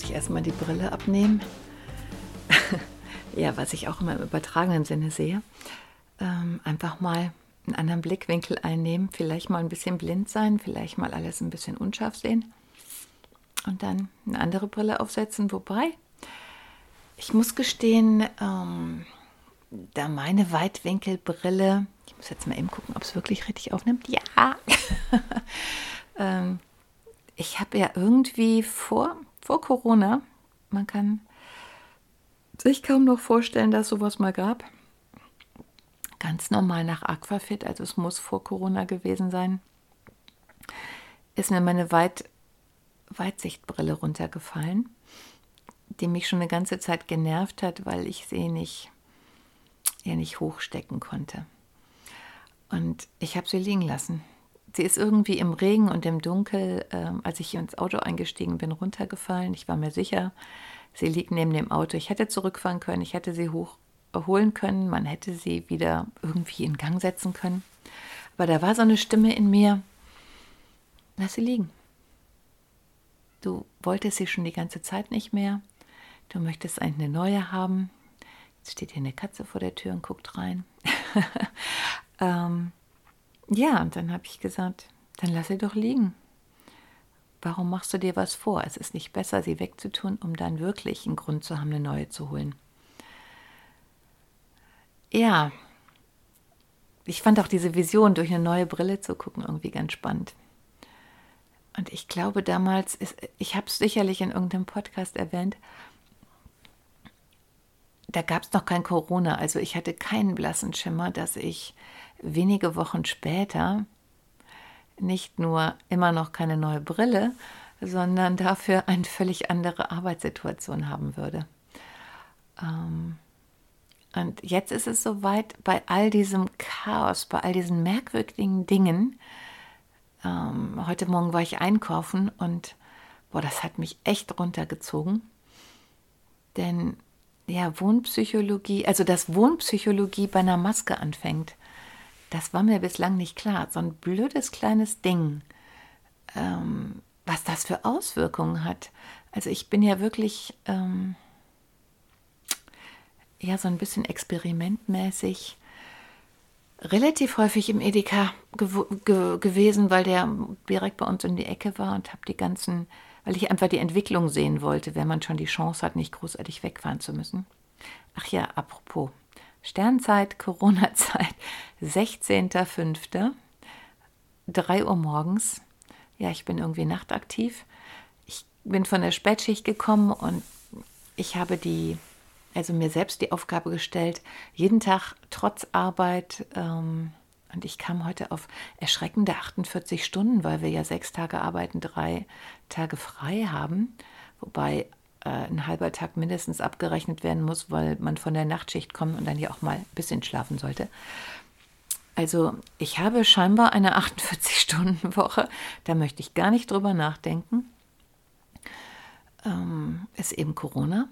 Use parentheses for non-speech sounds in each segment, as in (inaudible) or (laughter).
Muss ich erstmal die Brille abnehmen. (laughs) ja, was ich auch immer im übertragenen Sinne sehe. Ähm, einfach mal einen anderen Blickwinkel einnehmen, vielleicht mal ein bisschen blind sein, vielleicht mal alles ein bisschen unscharf sehen und dann eine andere Brille aufsetzen. Wobei, ich muss gestehen, ähm, da meine Weitwinkelbrille, ich muss jetzt mal eben gucken, ob es wirklich richtig aufnimmt. Ja! (laughs) ähm, ich habe ja irgendwie vor, vor Corona, man kann sich kaum noch vorstellen, dass sowas mal gab. Ganz normal nach Aquafit, also es muss vor Corona gewesen sein, ist mir meine Weit Weitsichtbrille runtergefallen, die mich schon eine ganze Zeit genervt hat, weil ich sie nicht, ja, nicht hochstecken konnte. Und ich habe sie liegen lassen. Sie ist irgendwie im Regen und im Dunkel, äh, als ich ins Auto eingestiegen bin, runtergefallen. Ich war mir sicher, sie liegt neben dem Auto. Ich hätte zurückfahren können, ich hätte sie hochholen können, man hätte sie wieder irgendwie in Gang setzen können. Aber da war so eine Stimme in mir, lass sie liegen. Du wolltest sie schon die ganze Zeit nicht mehr. Du möchtest eine neue haben. Jetzt steht hier eine Katze vor der Tür und guckt rein. (laughs) ähm, ja, und dann habe ich gesagt, dann lass sie doch liegen. Warum machst du dir was vor? Es ist nicht besser, sie wegzutun, um dann wirklich einen Grund zu haben, eine neue zu holen. Ja, ich fand auch diese Vision, durch eine neue Brille zu gucken, irgendwie ganz spannend. Und ich glaube damals, ist, ich habe es sicherlich in irgendeinem Podcast erwähnt, da gab es noch kein Corona. Also ich hatte keinen blassen Schimmer, dass ich wenige Wochen später nicht nur immer noch keine neue Brille, sondern dafür eine völlig andere Arbeitssituation haben würde. Ähm, und jetzt ist es soweit, bei all diesem Chaos, bei all diesen merkwürdigen Dingen, ähm, heute Morgen war ich einkaufen und boah, das hat mich echt runtergezogen. Denn ja, Wohnpsychologie, also dass Wohnpsychologie bei einer Maske anfängt, das war mir bislang nicht klar. So ein blödes kleines Ding, ähm, was das für Auswirkungen hat. Also ich bin ja wirklich ähm, ja so ein bisschen experimentmäßig relativ häufig im Edeka gew ge gewesen, weil der direkt bei uns in die Ecke war und habe die ganzen, weil ich einfach die Entwicklung sehen wollte, wenn man schon die Chance hat, nicht großartig wegfahren zu müssen. Ach ja, apropos. Sternzeit, Corona-Zeit, (laughs) 16.05. 3 Uhr morgens. Ja, ich bin irgendwie nachtaktiv. Ich bin von der Spätschicht gekommen und ich habe die also mir selbst die Aufgabe gestellt, jeden Tag trotz Arbeit, ähm, und ich kam heute auf erschreckende 48 Stunden, weil wir ja sechs Tage arbeiten, drei Tage frei haben, wobei ein halber Tag mindestens abgerechnet werden muss, weil man von der Nachtschicht kommt und dann ja auch mal ein bisschen schlafen sollte. Also ich habe scheinbar eine (laughs) 48-Stunden-Woche, da möchte ich gar nicht drüber nachdenken. Ähm, ist eben Corona.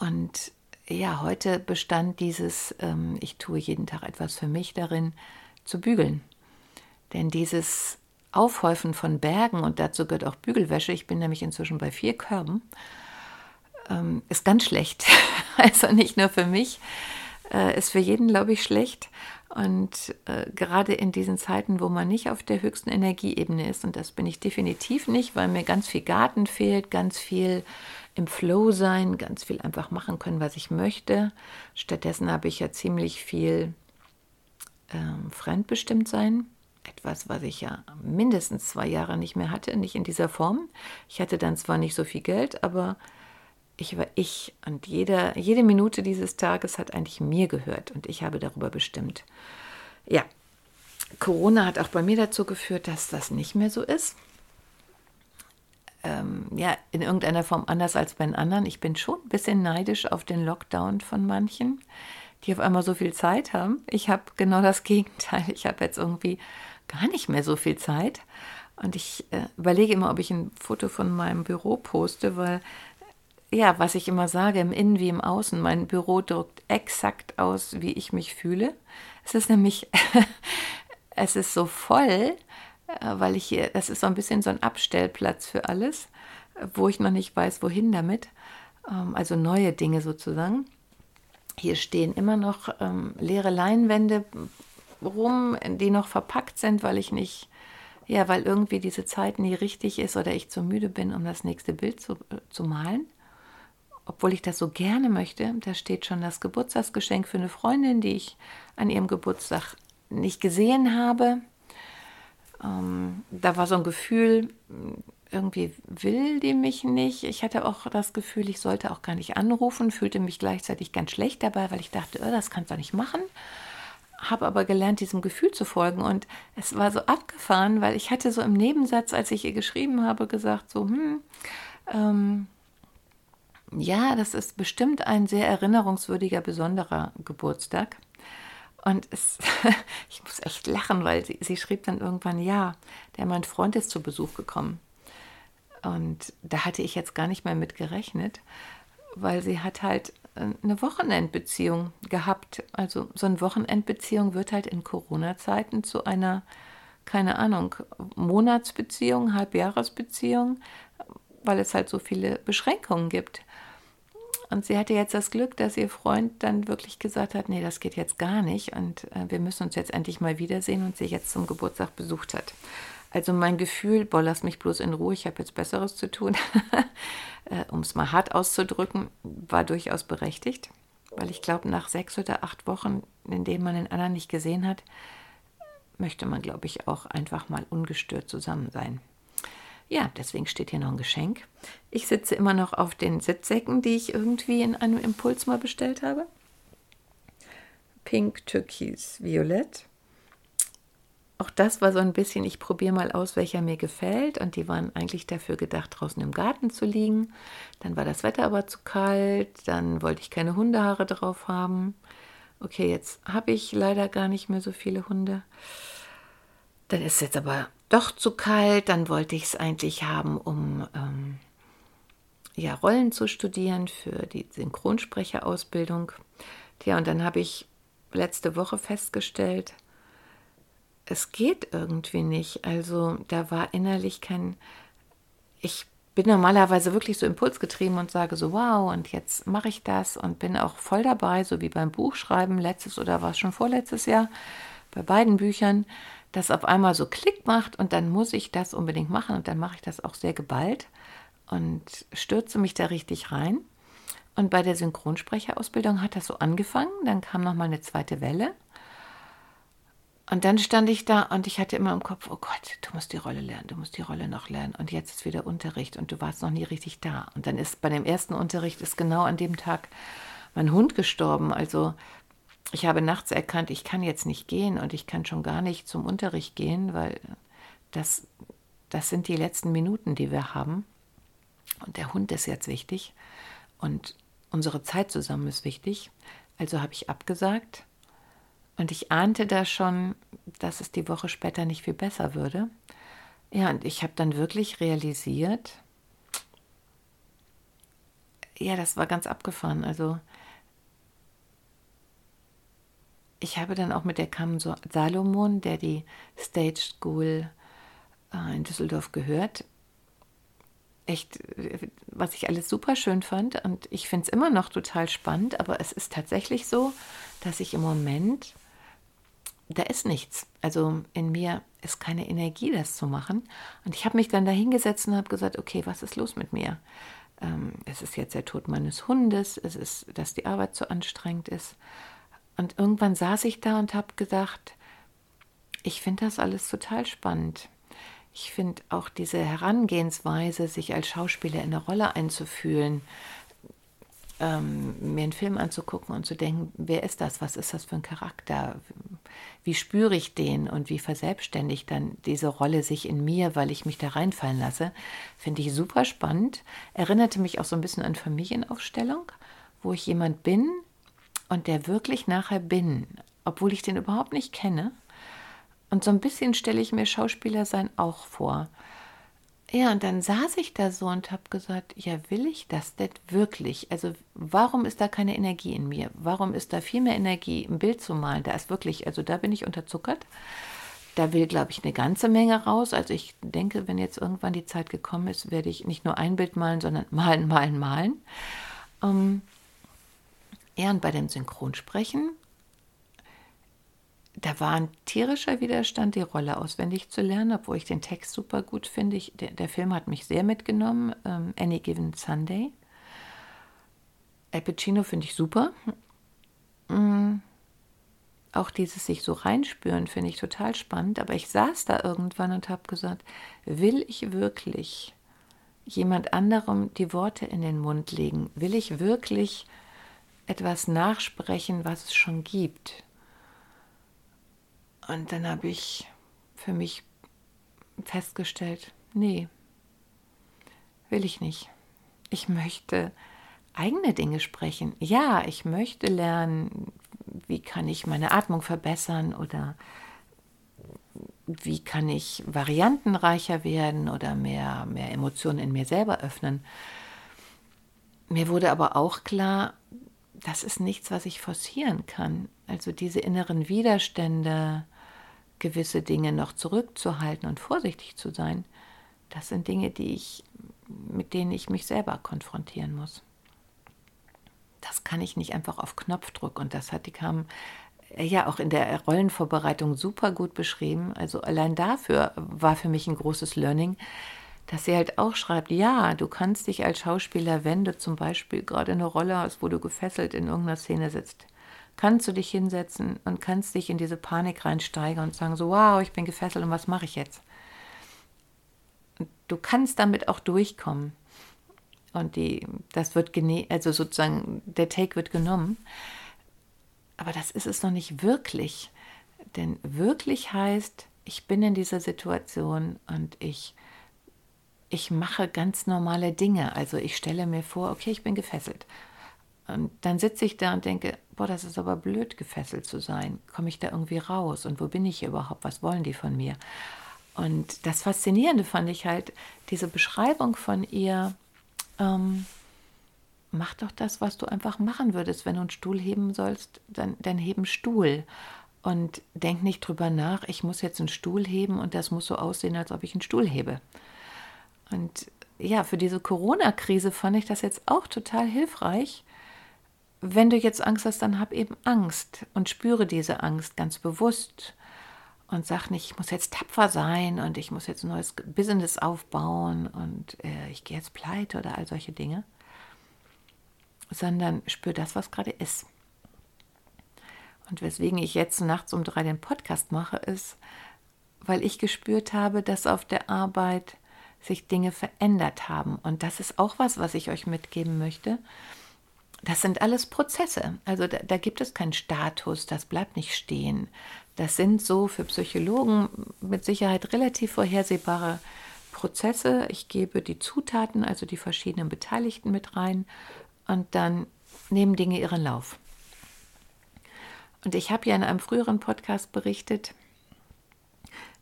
Und ja, heute bestand dieses, ähm, ich tue jeden Tag etwas für mich darin, zu bügeln. Denn dieses Aufhäufen von Bergen, und dazu gehört auch Bügelwäsche, ich bin nämlich inzwischen bei vier Körben, ähm, ist ganz schlecht. (laughs) also nicht nur für mich, äh, ist für jeden, glaube ich, schlecht. Und äh, gerade in diesen Zeiten, wo man nicht auf der höchsten Energieebene ist, und das bin ich definitiv nicht, weil mir ganz viel Garten fehlt, ganz viel im Flow sein, ganz viel einfach machen können, was ich möchte. Stattdessen habe ich ja ziemlich viel ähm, fremdbestimmt sein. Etwas, was ich ja mindestens zwei Jahre nicht mehr hatte, nicht in dieser Form. Ich hatte dann zwar nicht so viel Geld, aber ich war ich und jede, jede Minute dieses Tages hat eigentlich mir gehört und ich habe darüber bestimmt. Ja, Corona hat auch bei mir dazu geführt, dass das nicht mehr so ist. Ähm, ja, in irgendeiner Form anders als bei den anderen. Ich bin schon ein bisschen neidisch auf den Lockdown von manchen, die auf einmal so viel Zeit haben. Ich habe genau das Gegenteil. Ich habe jetzt irgendwie gar nicht mehr so viel Zeit. Und ich äh, überlege immer, ob ich ein Foto von meinem Büro poste, weil ja, was ich immer sage, im Innen wie im Außen, mein Büro drückt exakt aus, wie ich mich fühle. Es ist nämlich, (laughs) es ist so voll, äh, weil ich hier, das ist so ein bisschen so ein Abstellplatz für alles, wo ich noch nicht weiß, wohin damit. Ähm, also neue Dinge sozusagen. Hier stehen immer noch ähm, leere Leinwände rum, die noch verpackt sind, weil ich nicht, ja, weil irgendwie diese Zeit nie richtig ist oder ich zu müde bin, um das nächste Bild zu, äh, zu malen obwohl ich das so gerne möchte, da steht schon das Geburtstagsgeschenk für eine Freundin, die ich an ihrem Geburtstag nicht gesehen habe. Ähm, da war so ein Gefühl, irgendwie will die mich nicht. Ich hatte auch das Gefühl, ich sollte auch gar nicht anrufen, fühlte mich gleichzeitig ganz schlecht dabei, weil ich dachte, oh, das kannst du nicht machen. Habe aber gelernt, diesem Gefühl zu folgen. Und es war so abgefahren, weil ich hatte so im Nebensatz, als ich ihr geschrieben habe, gesagt, so, hm, ähm, ja, das ist bestimmt ein sehr erinnerungswürdiger, besonderer Geburtstag. Und es, (laughs) ich muss echt lachen, weil sie, sie schrieb dann irgendwann, ja, der mein Freund ist zu Besuch gekommen. Und da hatte ich jetzt gar nicht mehr mit gerechnet, weil sie hat halt eine Wochenendbeziehung gehabt. Also so eine Wochenendbeziehung wird halt in Corona-Zeiten zu einer, keine Ahnung, Monatsbeziehung, Halbjahresbeziehung, weil es halt so viele Beschränkungen gibt. Und sie hatte jetzt das Glück, dass ihr Freund dann wirklich gesagt hat, nee, das geht jetzt gar nicht und äh, wir müssen uns jetzt endlich mal wiedersehen und sie jetzt zum Geburtstag besucht hat. Also mein Gefühl, boah, lass mich bloß in Ruhe, ich habe jetzt Besseres zu tun, (laughs) äh, um es mal hart auszudrücken, war durchaus berechtigt, weil ich glaube, nach sechs oder acht Wochen, in denen man den anderen nicht gesehen hat, möchte man, glaube ich, auch einfach mal ungestört zusammen sein. Ja, deswegen steht hier noch ein Geschenk. Ich sitze immer noch auf den Sitzsäcken, die ich irgendwie in einem Impuls mal bestellt habe. Pink, Türkis, Violett. Auch das war so ein bisschen, ich probiere mal aus, welcher mir gefällt. Und die waren eigentlich dafür gedacht, draußen im Garten zu liegen. Dann war das Wetter aber zu kalt. Dann wollte ich keine Hundehaare drauf haben. Okay, jetzt habe ich leider gar nicht mehr so viele Hunde. Dann ist es jetzt aber doch zu kalt. Dann wollte ich es eigentlich haben, um ähm, ja, Rollen zu studieren für die Synchronsprecherausbildung. Tja, und dann habe ich letzte Woche festgestellt, es geht irgendwie nicht. Also da war innerlich kein, ich bin normalerweise wirklich so impulsgetrieben und sage so, wow, und jetzt mache ich das und bin auch voll dabei, so wie beim Buchschreiben letztes oder war es schon vorletztes Jahr, bei beiden Büchern das auf einmal so Klick macht und dann muss ich das unbedingt machen und dann mache ich das auch sehr geballt und stürze mich da richtig rein. Und bei der Synchronsprecherausbildung hat das so angefangen, dann kam noch mal eine zweite Welle. Und dann stand ich da und ich hatte immer im Kopf, oh Gott, du musst die Rolle lernen, du musst die Rolle noch lernen. Und jetzt ist wieder Unterricht und du warst noch nie richtig da. Und dann ist bei dem ersten Unterricht ist genau an dem Tag mein Hund gestorben. Also ich habe nachts erkannt, ich kann jetzt nicht gehen und ich kann schon gar nicht zum Unterricht gehen, weil das, das sind die letzten Minuten, die wir haben. Und der Hund ist jetzt wichtig und unsere Zeit zusammen ist wichtig. Also habe ich abgesagt und ich ahnte da schon, dass es die Woche später nicht viel besser würde. Ja, und ich habe dann wirklich realisiert, ja, das war ganz abgefahren. Also ich habe dann auch mit der Kam Salomon, der die Stage School äh, in Düsseldorf gehört, echt, was ich alles super schön fand. Und ich finde es immer noch total spannend, aber es ist tatsächlich so, dass ich im Moment, da ist nichts. Also in mir ist keine Energie, das zu machen. Und ich habe mich dann da hingesetzt und habe gesagt, okay, was ist los mit mir? ähm, es ist jetzt der Tod meines Hundes, es ist, dass die Arbeit zu anstrengend ist. Und irgendwann saß ich da und habe gedacht, ich finde das alles total spannend. Ich finde auch diese Herangehensweise, sich als Schauspieler in eine Rolle einzufühlen, ähm, mir einen Film anzugucken und zu denken, wer ist das, was ist das für ein Charakter, wie spüre ich den und wie verselbstständigt dann diese Rolle sich in mir, weil ich mich da reinfallen lasse, finde ich super spannend. Erinnerte mich auch so ein bisschen an Familienaufstellung, wo ich jemand bin und der wirklich nachher bin, obwohl ich den überhaupt nicht kenne. Und so ein bisschen stelle ich mir Schauspieler sein auch vor. Ja, und dann saß ich da so und habe gesagt, ja, will ich das denn wirklich? Also warum ist da keine Energie in mir? Warum ist da viel mehr Energie, ein Bild zu malen? Da ist wirklich, also da bin ich unterzuckert. Da will, glaube ich, eine ganze Menge raus. Also ich denke, wenn jetzt irgendwann die Zeit gekommen ist, werde ich nicht nur ein Bild malen, sondern (laughs) malen, malen, malen. Ähm, ja, und bei dem Synchronsprechen da war ein tierischer Widerstand, die Rolle auswendig zu lernen, obwohl ich den Text super gut finde. Ich, der, der, Film hat mich sehr mitgenommen. Ähm, Any Given Sunday. Al Pacino finde ich super. Mhm. Auch dieses sich so reinspüren finde ich total spannend. Aber ich saß da irgendwann und habe gesagt, will ich wirklich jemand anderem die Worte in den Mund legen? Will ich wirklich etwas nachsprechen, was es schon gibt? Und dann habe ich für mich festgestellt, nee, will ich nicht. Ich möchte eigene Dinge sprechen. Ja, ich möchte lernen, wie kann ich meine Atmung verbessern oder wie kann ich variantenreicher werden oder mehr, mehr Emotionen in mir selber öffnen. Mir wurde aber auch klar, das ist nichts, was ich forcieren kann. Also diese inneren Widerstände, gewisse Dinge noch zurückzuhalten und vorsichtig zu sein, das sind Dinge, die ich, mit denen ich mich selber konfrontieren muss. Das kann ich nicht einfach auf Knopfdruck und das hat die kam ja auch in der Rollenvorbereitung super gut beschrieben. Also allein dafür war für mich ein großes Learning, dass sie halt auch schreibt, ja, du kannst dich als Schauspieler, wenn du zum Beispiel gerade eine Rolle hast, wo du gefesselt in irgendeiner Szene sitzt, kannst du dich hinsetzen und kannst dich in diese Panik reinsteigern und sagen so, wow, ich bin gefesselt und was mache ich jetzt? Du kannst damit auch durchkommen. Und die, das wird gene also sozusagen, der Take wird genommen. Aber das ist es noch nicht wirklich. Denn wirklich heißt, ich bin in dieser Situation und ich, ich mache ganz normale Dinge. Also ich stelle mir vor, okay, ich bin gefesselt. Und dann sitze ich da und denke, boah, das ist aber blöd, gefesselt zu sein. Komme ich da irgendwie raus? Und wo bin ich überhaupt? Was wollen die von mir? Und das Faszinierende fand ich halt, diese Beschreibung von ihr, ähm, mach doch das, was du einfach machen würdest. Wenn du einen Stuhl heben sollst, dann, dann heben Stuhl. Und denk nicht drüber nach, ich muss jetzt einen Stuhl heben und das muss so aussehen, als ob ich einen Stuhl hebe. Und ja, für diese Corona-Krise fand ich das jetzt auch total hilfreich, wenn du jetzt Angst hast, dann hab eben Angst und spüre diese Angst ganz bewusst und sag nicht, ich muss jetzt tapfer sein und ich muss jetzt ein neues Business aufbauen und äh, ich gehe jetzt pleite oder all solche Dinge, sondern spür das, was gerade ist. Und weswegen ich jetzt nachts um drei den Podcast mache, ist, weil ich gespürt habe, dass auf der Arbeit sich Dinge verändert haben. Und das ist auch was, was ich euch mitgeben möchte das sind alles Prozesse. Also da, da, gibt es keinen Status, das bleibt nicht stehen. Das sind so für Psychologen mit Sicherheit relativ vorhersehbare Prozesse. Ich gebe die Zutaten, also die verschiedenen Beteiligten mit rein und dann nehmen Dinge ihren Lauf. Und ich habe ja in einem früheren Podcast berichtet,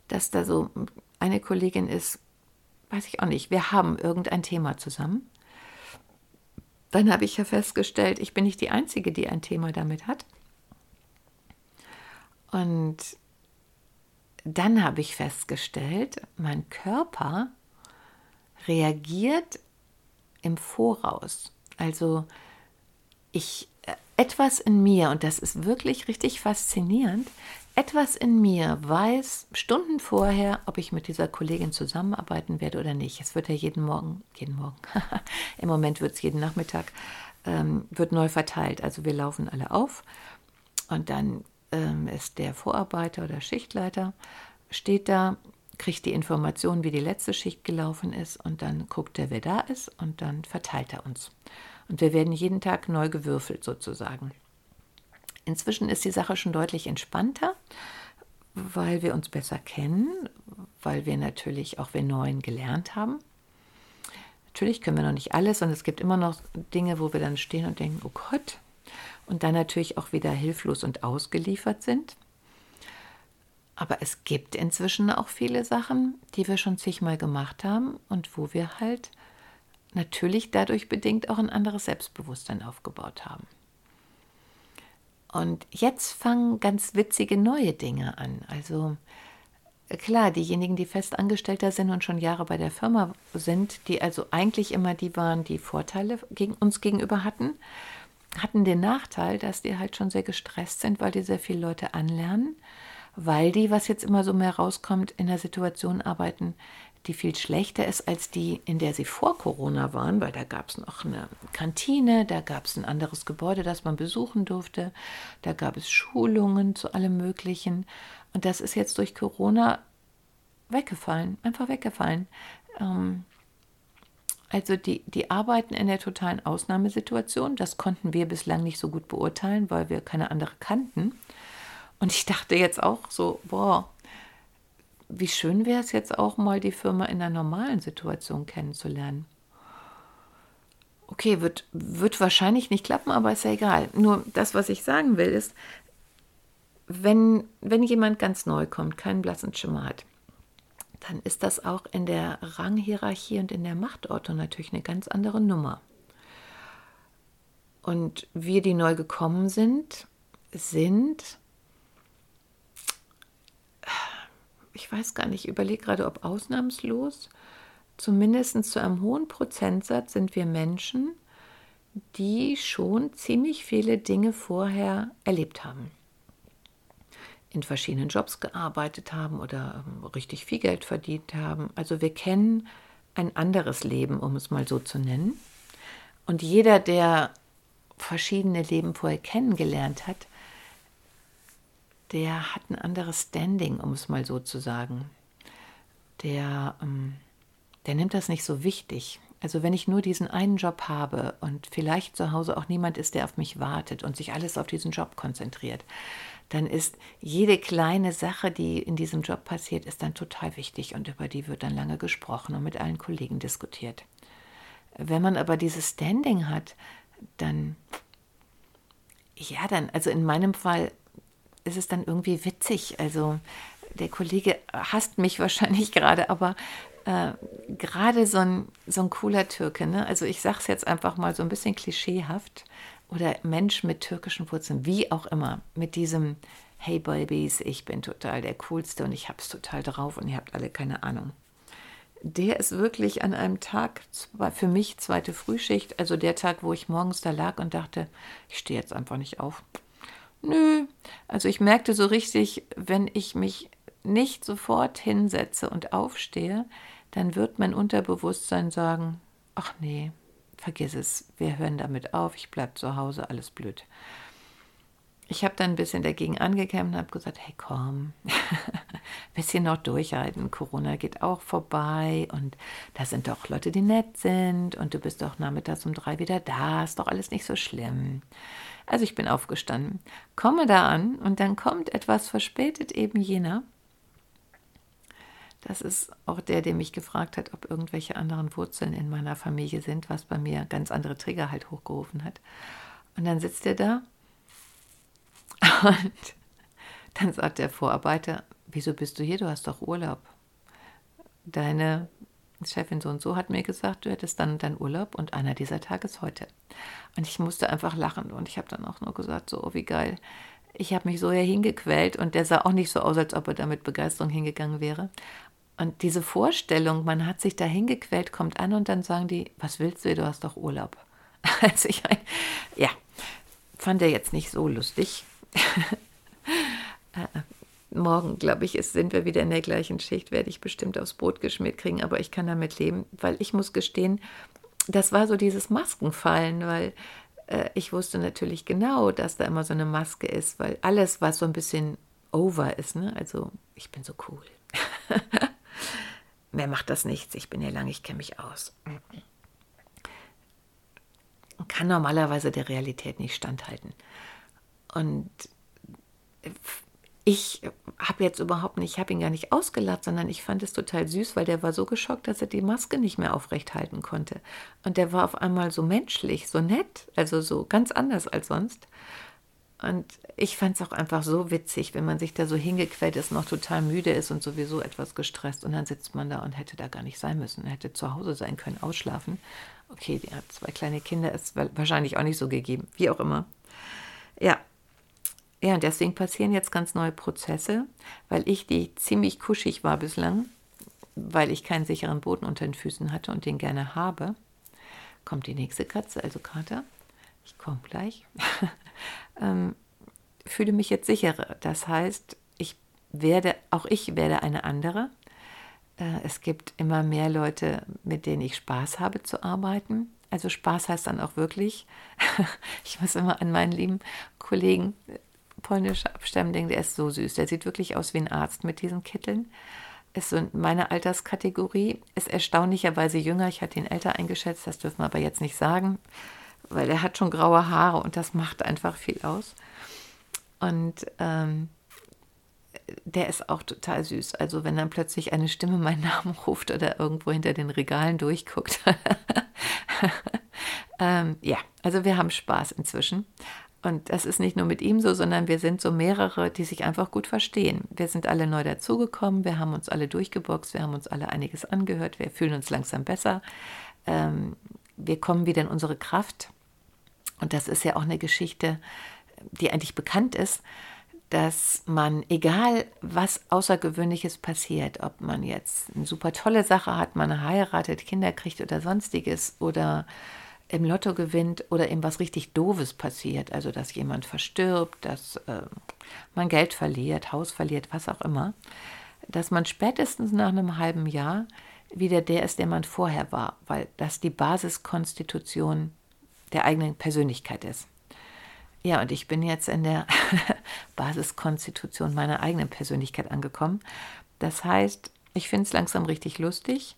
dass da so eine Kollegin ist, weiß ich auch nicht, wir haben irgendein Thema zusammen dann habe ich ja festgestellt, ich bin nicht die Einzige, die ein Thema damit hat. Und dann habe ich festgestellt, mein Körper reagiert im Voraus. Also ich etwas in mir, und das ist wirklich richtig faszinierend, etwas in mir weiß Stunden vorher, ob ich mit dieser Kollegin zusammenarbeiten werde oder nicht. Es wird ja jeden Morgen, jeden Morgen, (laughs) im Moment wird es jeden Nachmittag, ähm, wird neu verteilt. Also wir laufen alle auf und dann ähm, ist der Vorarbeiter oder Schichtleiter, steht da, kriegt die Information, wie die letzte Schicht gelaufen ist und dann guckt er, wer da ist und dann verteilt er uns. Und wir werden jeden Tag neu gewürfelt sozusagen. Inzwischen ist die Sache schon deutlich entspannter, weil wir uns besser kennen, weil wir natürlich auch wir Neuen gelernt haben. Natürlich können wir noch nicht alles und es gibt immer noch Dinge, wo wir dann stehen und denken, oh Gott, und dann natürlich auch wieder hilflos und ausgeliefert sind. Aber es gibt inzwischen auch viele Sachen, die wir schon zigmal gemacht haben und wo wir halt natürlich dadurch bedingt auch ein anderes Selbstbewusstsein aufgebaut haben. Und jetzt fangen ganz witzige neue Dinge an. Also klar, diejenigen, die festangestellter sind und schon Jahre bei der Firma sind, die also eigentlich immer die waren, die Vorteile gegen uns gegenüber hatten, hatten den Nachteil, dass die halt schon sehr gestresst sind, weil die sehr viele Leute anlernen, weil die, was jetzt immer so mehr rauskommt, in der Situation arbeiten, die viel schlechter ist als die, in der sie vor Corona waren, weil da gab es noch eine Kantine, da gab es ein anderes Gebäude, das man besuchen durfte, da gab es Schulungen zu allem Möglichen. Und das ist jetzt durch Corona weggefallen, einfach weggefallen. Ähm, also die, die arbeiten in der totalen Ausnahmesituation. Das konnten wir bislang nicht so gut beurteilen, weil wir keine andere kannten. Und ich dachte jetzt auch so, boah, wie schön wäre es jetzt auch mal, die Firma in einer normalen Situation kennenzulernen. Okay, wird, wird wahrscheinlich nicht klappen, aber ist ja egal. Nur das, was ich sagen will, ist, wenn, wenn jemand ganz neu kommt, keinen blassen Schimmer hat, dann ist das auch in der Ranghierarchie und in der Machtordnung natürlich eine ganz andere Nummer. Und wir, die neu gekommen sind, sind ich weiß gar nicht, ich überlege gerade, ob ausnahmslos, zumindest zu einem hohen Prozentsatz sind wir Menschen, die schon ziemlich viele Dinge vorher erlebt haben. In verschiedenen Jobs gearbeitet haben oder ähm, richtig viel Geld verdient haben. Also wir kennen ein anderes Leben, um es mal so zu nennen. Und jeder, der verschiedene Leben vorher kennengelernt hat, der hat ein anderes Standing, um es mal so zu sagen. Der, ähm, der nimmt das nicht so wichtig. Also wenn ich nur diesen einen Job habe und vielleicht zu Hause auch niemand ist, der auf mich wartet und sich alles auf diesen Job konzentriert, dann ist jede kleine Sache, die in diesem Job passiert, ist dann total wichtig und über die wird dann lange gesprochen und mit allen Kollegen diskutiert. Wenn man aber dieses Standing hat, dann, ja, dann, also in meinem Fall ist es dann irgendwie witzig. Also der Kollege hasst mich (laughs) wahrscheinlich gerade, aber äh, gerade so ein, so ein cooler Türke, ne? also ich sage es jetzt einfach mal so ein bisschen klischeehaft, oder Mensch mit türkischen Wurzeln, wie auch immer, mit diesem Hey Babys, ich bin total der Coolste und ich hab's total drauf und ihr habt alle keine Ahnung. Der ist wirklich an einem Tag, für mich zweite Frühschicht, also der Tag, wo ich morgens da lag und dachte, ich stehe jetzt einfach nicht auf. Nö. Also ich merkte so richtig, wenn ich mich nicht sofort hinsetze und aufstehe, dann wird mein Unterbewusstsein sagen, ach nee, vergiss es, wir hören damit auf, ich bleibe zu Hause, alles blöd. Ich habe dann ein bisschen dagegen angekämpft und habe gesagt, hey komm, (laughs) bisschen noch durchhalten, Corona geht auch vorbei und da sind doch Leute, die nett sind und du bist doch nachmittags um drei wieder da, ist doch alles nicht so schlimm. Also ich bin aufgestanden, komme da an und dann kommt etwas verspätet eben jener. Das ist auch der, der mich gefragt hat, ob irgendwelche anderen Wurzeln in meiner Familie sind, was bei mir ganz andere Trigger halt hochgerufen hat. Und dann sitzt er da (laughs) und dann sagt der Vorarbeiter, wieso bist du hier? Du hast doch Urlaub. Deine Chefin so und so hat mir gesagt, du hättest dann deinen Urlaub und einer dieser Tage ist heute. Und ich musste einfach lachen und ich habe dann auch nur gesagt, so, oh, wie geil. Ich habe mich so ja hingequält und der sah auch nicht so aus, als ob er da mit Begeisterung hingegangen wäre. Und diese Vorstellung, man hat sich da hingequält, kommt an und dann sagen die, was willst du, du hast doch Urlaub. (laughs) Also ich, ja, fand er jetzt nicht so lustig. (laughs) Äh, morgen, glaube ich, ist, sind wir wieder in der gleichen Schicht, werde ich bestimmt aufs Brot geschmiert kriegen, aber ich kann damit leben, weil ich muss gestehen, das war so dieses Maskenfallen, weil äh, ich wusste natürlich genau, dass da immer so eine Maske ist, weil alles, was so ein bisschen over ist, ne? also ich bin so cool. (laughs) Mehr macht das nichts, ich bin hier lang, ich kenne mich aus. Kann normalerweise der Realität nicht standhalten. Und ich habe jetzt überhaupt nicht, ich habe ihn gar nicht ausgelacht, sondern ich fand es total süß, weil der war so geschockt, dass er die Maske nicht mehr aufrecht halten konnte. Und der war auf einmal so menschlich, so nett, also so ganz anders als sonst. Und ich fand es auch einfach so witzig, wenn man sich da so hingequält ist, noch total müde ist und sowieso etwas gestresst. Und dann sitzt man da und hätte da gar nicht sein müssen, hätte zu Hause sein können, ausschlafen. Okay, die hat zwei kleine Kinder, ist wahrscheinlich auch nicht so gegeben, wie auch immer. Ja, ja, und deswegen passieren jetzt ganz neue Prozesse, weil ich, die ziemlich kuschig war bislang, weil ich keinen sicheren Boden unter den Füßen hatte und den gerne habe, kommt die nächste Katze, also Kater. Ich komme gleich. (laughs) ähm, fühle mich jetzt sicherer. Das heißt, ich werde, auch ich werde eine andere. Äh, es gibt immer mehr Leute, mit denen ich Spaß habe zu arbeiten. Also Spaß heißt dann auch wirklich, (laughs) ich muss immer an meinen lieben Kollegen polnischer Abstammung, der ist so süß. Der sieht wirklich aus wie ein Arzt mit diesen Kitteln. Ist so meine Alterskategorie, ist erstaunlicherweise jünger. Ich hatte ihn älter eingeschätzt, das dürfen wir aber jetzt nicht sagen, weil er hat schon graue Haare und das macht einfach viel aus. Und ähm, der ist auch total süß. Also wenn dann plötzlich eine Stimme meinen Namen (laughs) ruft oder irgendwo hinter den Regalen durchguckt. (laughs) ähm, ja, also wir haben Spaß inzwischen. Und das ist nicht nur mit ihm so, sondern wir sind so mehrere, die sich einfach gut verstehen. Wir sind alle neu dazugekommen, wir haben uns alle durchgeboxt, wir haben uns alle einiges angehört, wir fühlen uns langsam besser. Ähm, wir kommen wieder in unsere Kraft. Und das ist ja auch eine Geschichte, die eigentlich bekannt ist, dass man, egal was Außergewöhnliches passiert, ob man jetzt eine super tolle Sache hat, man heiratet, Kinder kriegt oder sonstiges oder im Lotto gewinnt oder eben was richtig Doofes passiert, also dass jemand verstirbt, dass äh, man Geld verliert, Haus verliert, was auch immer, dass man spätestens nach einem halben Jahr wieder der ist, der man vorher war, weil das die Basiskonstitution der eigenen Persönlichkeit ist. Ja, und ich bin jetzt in der (laughs) Basiskonstitution meiner eigenen Persönlichkeit angekommen. Das heißt, ich finde es langsam richtig lustig.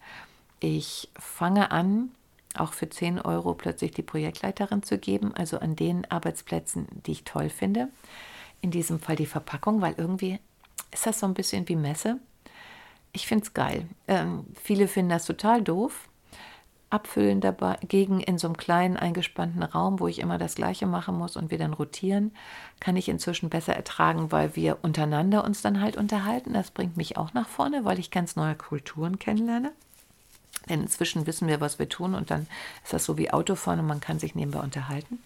Ich fange an, auch für 10 Euro plötzlich die Projektleiterin zu geben, also an den Arbeitsplätzen, die ich toll finde. In diesem Fall die Verpackung, weil irgendwie ist das so ein bisschen wie Messe. Ich finde es geil. Ähm, viele finden das total doof. Abfüllen dagegen in so einem kleinen eingespannten Raum, wo ich immer das Gleiche machen muss und wir dann rotieren, kann ich inzwischen besser ertragen, weil wir untereinander uns dann halt unterhalten. Das bringt mich auch nach vorne, weil ich ganz neue Kulturen kennenlerne. Denn inzwischen wissen wir, was wir tun und dann ist das so wie Autofahren und man kann sich nebenbei unterhalten.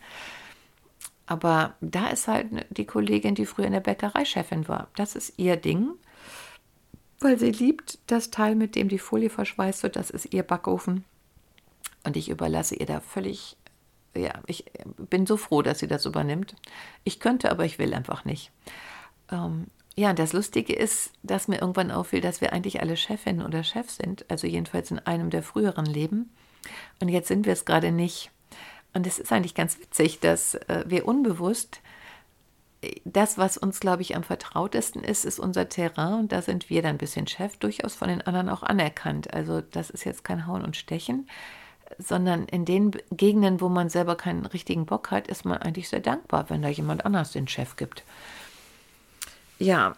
Aber da ist halt die Kollegin, die früher in der Bäckerei Chefin war. Das ist ihr Ding, weil sie liebt das Teil, mit dem die Folie verschweißt wird. Das ist ihr Backofen. Und ich überlasse ihr da völlig, ja, ich bin so froh, dass sie das übernimmt. Ich könnte, aber ich will einfach nicht. Ähm, ja, das Lustige ist, dass mir irgendwann auffiel, dass wir eigentlich alle Chefin oder Chef sind, also jedenfalls in einem der früheren Leben. Und jetzt sind wir es gerade nicht. Und es ist eigentlich ganz witzig, dass äh, wir unbewusst das, was uns, glaube ich, am vertrautesten ist, ist unser Terrain und da sind wir dann ein bisschen Chef, durchaus von den anderen auch anerkannt. Also das ist jetzt kein Hauen und Stechen, sondern in den Gegenden, wo man selber keinen richtigen Bock hat, ist man eigentlich sehr dankbar, wenn da jemand anders den Chef gibt. Ja,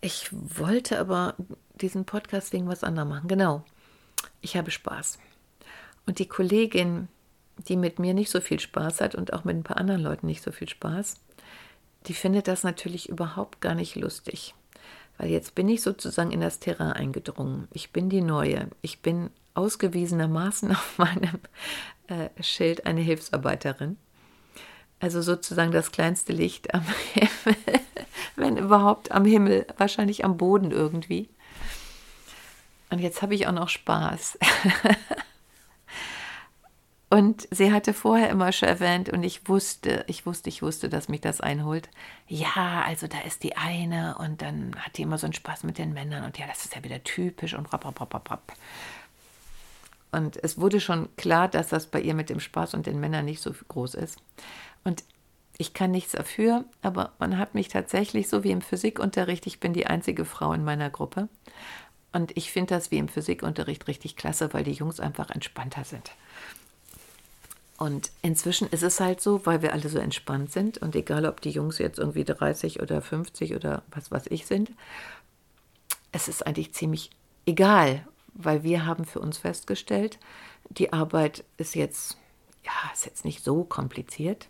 ich wollte aber diesen Podcast wegen was anderem machen. Genau. Ich habe Spaß. Und die Kollegin, die mit mir nicht so viel Spaß hat und auch mit ein paar anderen Leuten nicht so viel Spaß, die findet das natürlich überhaupt gar nicht lustig. Weil jetzt bin ich sozusagen in das Terrain eingedrungen. Ich bin die Neue. Ich bin ausgewiesenermaßen (laughs) auf meinem äh, Schild eine Hilfsarbeiterin. Also sozusagen das kleinste Licht am Himmel, (laughs) wenn überhaupt am Himmel, wahrscheinlich am Boden irgendwie. Und jetzt habe ich auch noch Spaß. (laughs) Und sie hatte vorher immer schon erwähnt und ich wusste, ich wusste, ich wusste, dass mich das einholt. Ja, also da ist die eine und dann hat die immer so einen Spaß mit den Männern und ja, das ist ja wieder typisch und rap, rap, rap, rap. Und es wurde schon klar, dass das bei ihr mit dem Spaß und den Männern nicht so groß ist. Und ich kann nichts dafür, aber man hat mich tatsächlich, so wie im Physikunterricht, ich bin die einzige Frau in meiner Gruppe. Und ich finde das wie im Physikunterricht richtig klasse, weil die Jungs einfach entspannter sind. Und inzwischen ist es halt so, weil wir alle so entspannt sind und egal, ob die Jungs jetzt irgendwie 30 oder 50 oder was weiß ich sind, es ist eigentlich ziemlich egal, weil wir haben für uns festgestellt, die Arbeit ist jetzt, ja, ist jetzt nicht so kompliziert.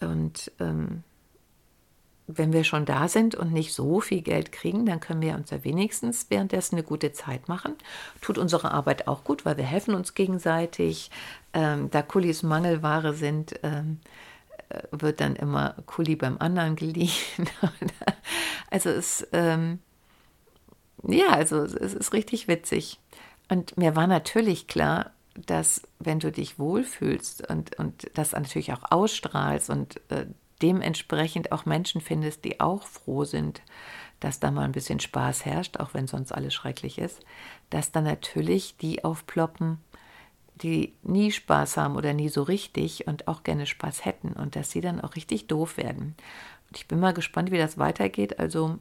Und ähm, wenn wir schon da sind und nicht so viel Geld kriegen, dann können wir uns ja wenigstens währenddessen eine gute Zeit machen. Tut unsere Arbeit auch gut, weil wir helfen uns gegenseitig. Ähm, da Kulis Mangelware sind, ähm, äh, wird dann immer Kuli beim anderen geliehen. (laughs) also es, ähm, ja, also es ist richtig witzig. Und mir war natürlich klar, dass wenn du dich wohlfühlst und, und das natürlich auch ausstrahlst und äh, dementsprechend auch Menschen findest, die auch froh sind, dass da mal ein bisschen Spaß herrscht, auch wenn sonst alles schrecklich ist, dass dann natürlich die aufploppen, die nie Spaß haben oder nie so richtig und auch gerne Spaß hätten und dass sie dann auch richtig doof werden. Und ich bin mal gespannt, wie das weitergeht. Also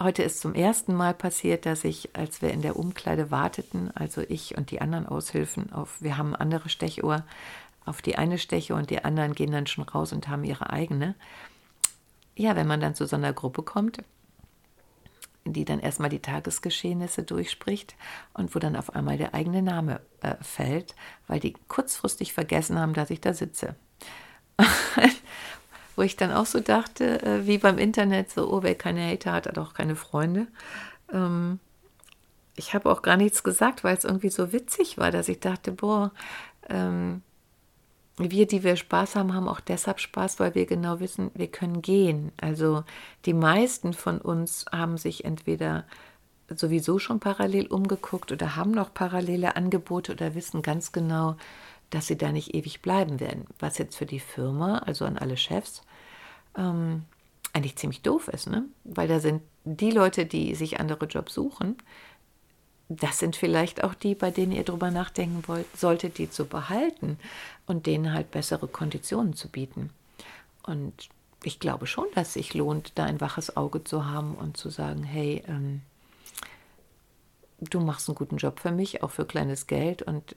heute ist zum ersten Mal passiert, dass ich, als wir in der Umkleide warteten, also ich und die anderen Aushilfen auf, wir haben andere Stechuhr, auf die eine steche und die anderen gehen dann schon raus und haben ihre eigene. Ja, wenn man dann zu so einer Gruppe kommt, die dann erstmal die Tagesgeschehnisse durchspricht und wo dann auf einmal der eigene Name äh, fällt, weil die kurzfristig vergessen haben, dass ich da sitze. (laughs) wo ich dann auch so dachte, äh, wie beim Internet, so, oh, wer keine Hater hat, hat auch keine Freunde. Ähm, ich habe auch gar nichts gesagt, weil es irgendwie so witzig war, dass ich dachte, boah, ähm, wir, die wir Spaß haben, haben auch deshalb Spaß, weil wir genau wissen, wir können gehen. Also die meisten von uns haben sich entweder sowieso schon parallel umgeguckt oder haben noch parallele Angebote oder wissen ganz genau, dass sie da nicht ewig bleiben werden. Was jetzt für die Firma, also an alle Chefs, ähm, eigentlich ziemlich doof ist, ne? Weil da sind die Leute, die sich andere Jobs suchen, das sind vielleicht auch die, bei denen ihr drüber nachdenken wollt, solltet, die zu behalten und denen halt bessere Konditionen zu bieten. Und ich glaube schon, dass es sich lohnt, da ein waches Auge zu haben und zu sagen, hey, ähm, du machst einen guten Job für mich, auch für kleines Geld und